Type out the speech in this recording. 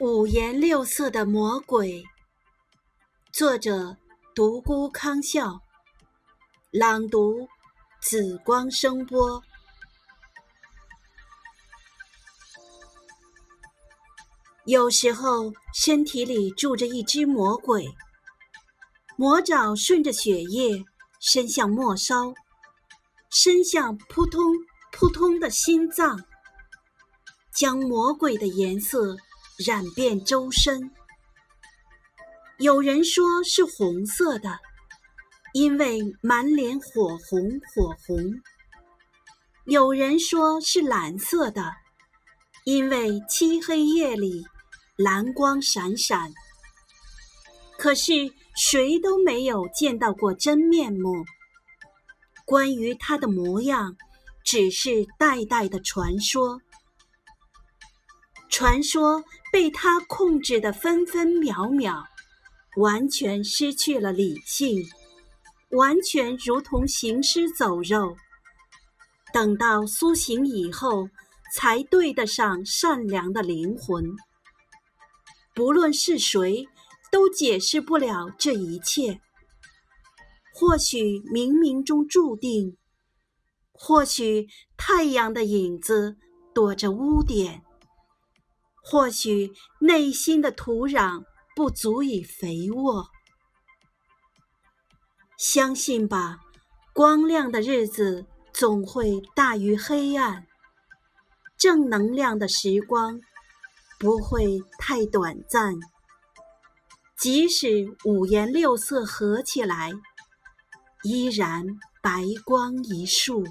五颜六色的魔鬼，作者独孤康笑，朗读紫光声波。有时候身体里住着一只魔鬼，魔爪顺着血液伸向末梢，伸向扑通扑通的心脏，将魔鬼的颜色。染遍周身，有人说是红色的，因为满脸火红火红；有人说是蓝色的，因为漆黑夜里蓝光闪闪。可是谁都没有见到过真面目，关于他的模样，只是代代的传说。传说被他控制的分分秒秒，完全失去了理性，完全如同行尸走肉。等到苏醒以后，才对得上善良的灵魂。不论是谁，都解释不了这一切。或许冥冥中注定，或许太阳的影子躲着污点。或许内心的土壤不足以肥沃，相信吧，光亮的日子总会大于黑暗，正能量的时光不会太短暂。即使五颜六色合起来，依然白光一束。